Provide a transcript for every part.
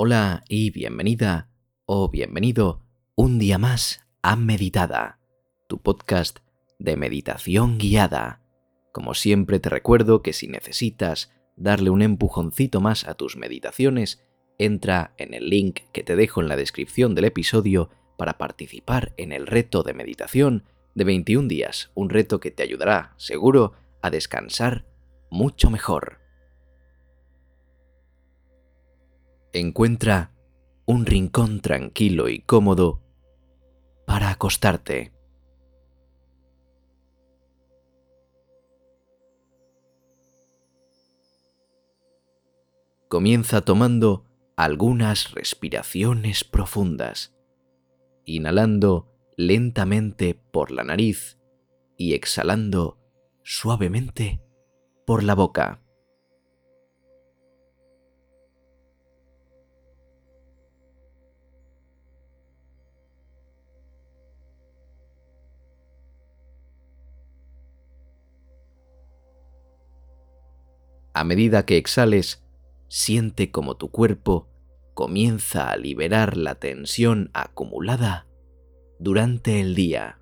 Hola y bienvenida o bienvenido un día más a Meditada, tu podcast de meditación guiada. Como siempre te recuerdo que si necesitas darle un empujoncito más a tus meditaciones, entra en el link que te dejo en la descripción del episodio para participar en el reto de meditación de 21 días, un reto que te ayudará, seguro, a descansar mucho mejor. Encuentra un rincón tranquilo y cómodo para acostarte. Comienza tomando algunas respiraciones profundas, inhalando lentamente por la nariz y exhalando suavemente por la boca. A medida que exhales, siente como tu cuerpo comienza a liberar la tensión acumulada durante el día.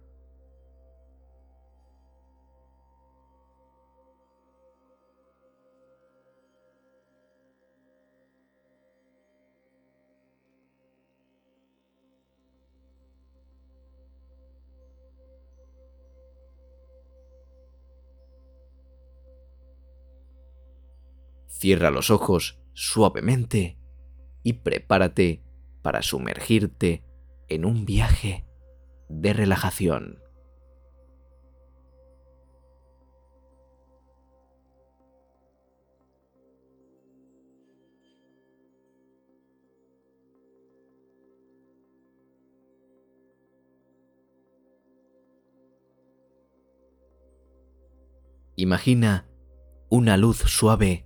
Cierra los ojos suavemente y prepárate para sumergirte en un viaje de relajación. Imagina una luz suave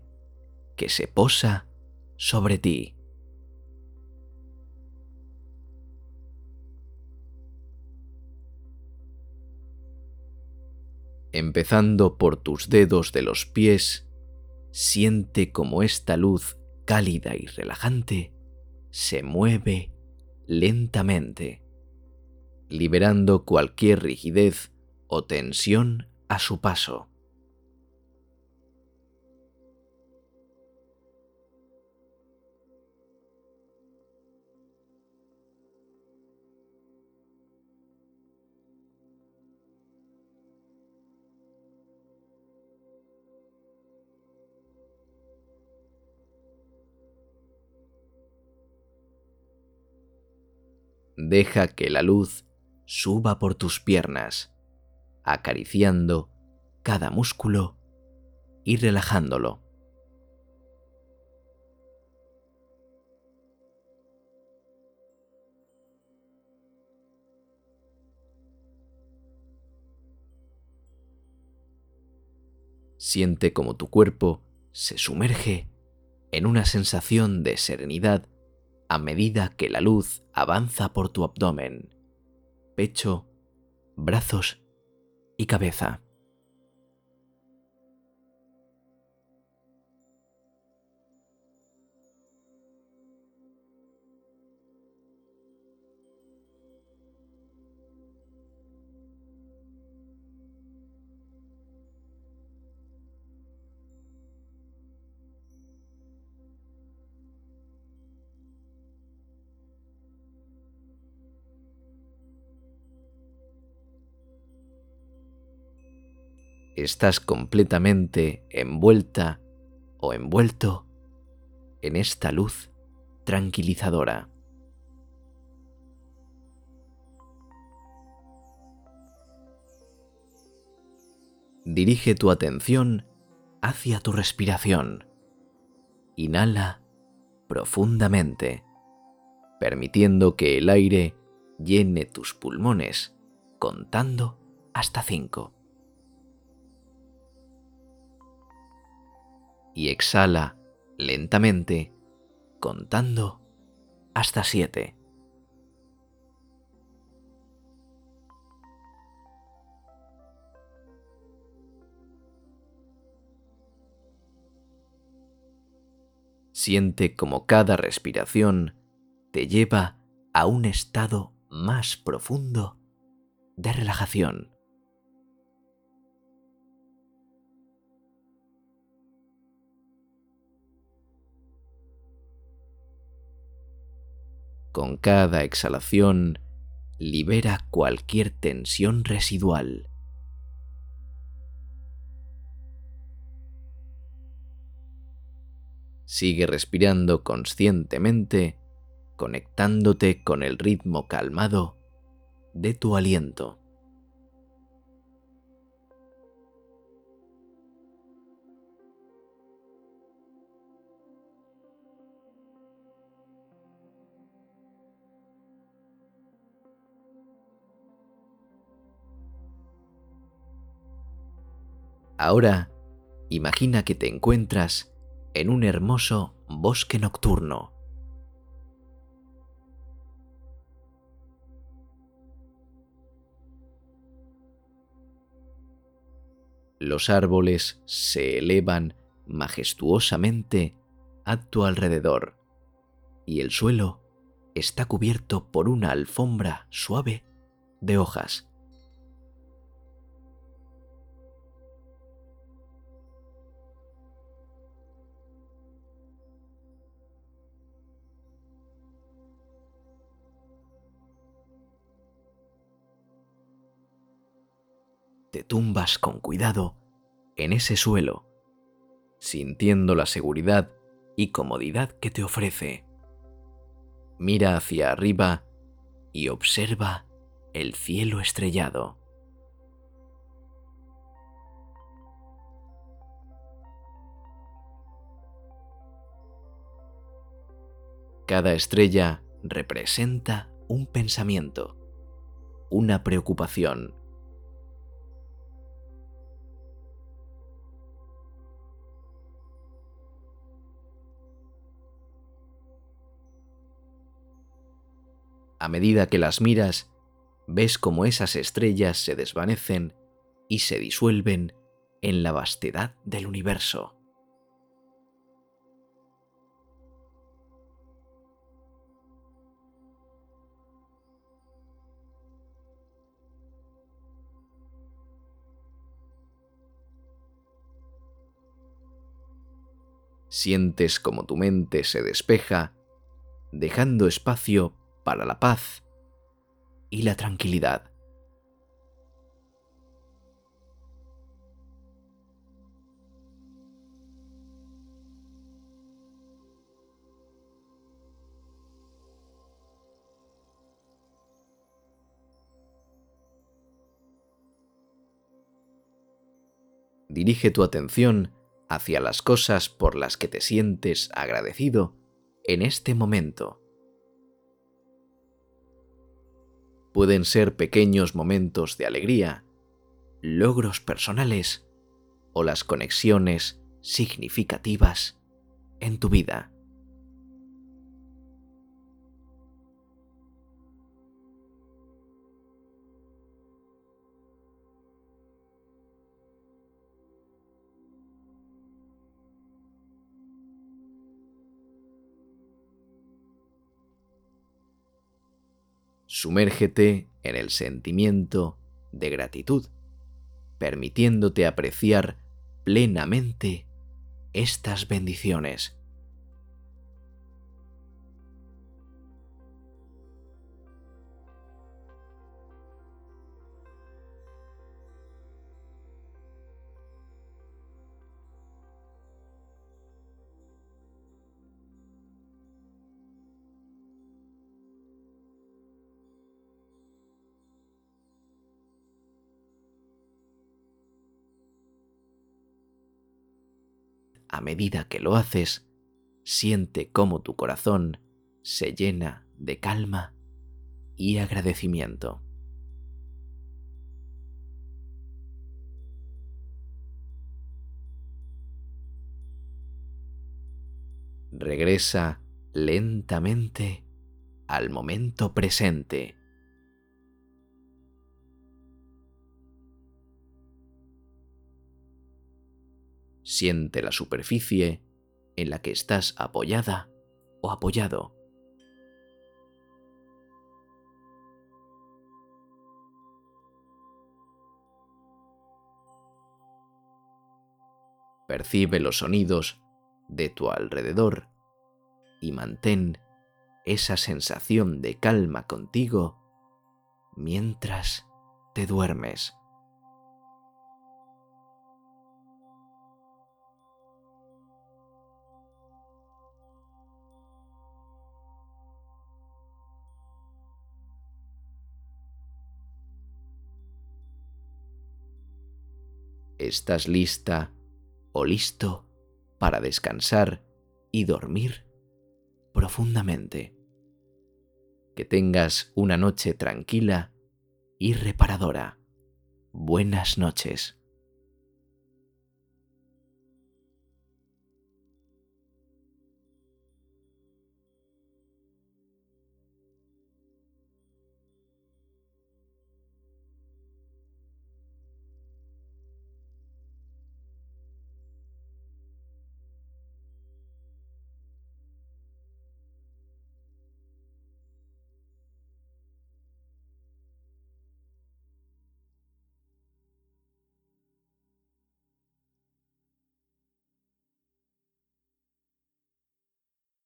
que se posa sobre ti. Empezando por tus dedos de los pies, siente como esta luz cálida y relajante se mueve lentamente, liberando cualquier rigidez o tensión a su paso. Deja que la luz suba por tus piernas, acariciando cada músculo y relajándolo. Siente como tu cuerpo se sumerge en una sensación de serenidad a medida que la luz avanza por tu abdomen, pecho, brazos y cabeza. Estás completamente envuelta o envuelto en esta luz tranquilizadora. Dirige tu atención hacia tu respiración. Inhala profundamente, permitiendo que el aire llene tus pulmones, contando hasta cinco. Y exhala lentamente, contando hasta siete. Siente como cada respiración te lleva a un estado más profundo de relajación. Con cada exhalación, libera cualquier tensión residual. Sigue respirando conscientemente, conectándote con el ritmo calmado de tu aliento. Ahora, imagina que te encuentras en un hermoso bosque nocturno. Los árboles se elevan majestuosamente a tu alrededor y el suelo está cubierto por una alfombra suave de hojas. Tumbas con cuidado en ese suelo, sintiendo la seguridad y comodidad que te ofrece. Mira hacia arriba y observa el cielo estrellado. Cada estrella representa un pensamiento, una preocupación, A medida que las miras, ves cómo esas estrellas se desvanecen y se disuelven en la vastedad del universo. Sientes como tu mente se despeja, dejando espacio para la paz y la tranquilidad. Dirige tu atención hacia las cosas por las que te sientes agradecido en este momento. Pueden ser pequeños momentos de alegría, logros personales o las conexiones significativas en tu vida. Sumérgete en el sentimiento de gratitud, permitiéndote apreciar plenamente estas bendiciones. A medida que lo haces, siente cómo tu corazón se llena de calma y agradecimiento. Regresa lentamente al momento presente. Siente la superficie en la que estás apoyada o apoyado. Percibe los sonidos de tu alrededor y mantén esa sensación de calma contigo mientras te duermes. ¿Estás lista o listo para descansar y dormir profundamente? Que tengas una noche tranquila y reparadora. Buenas noches.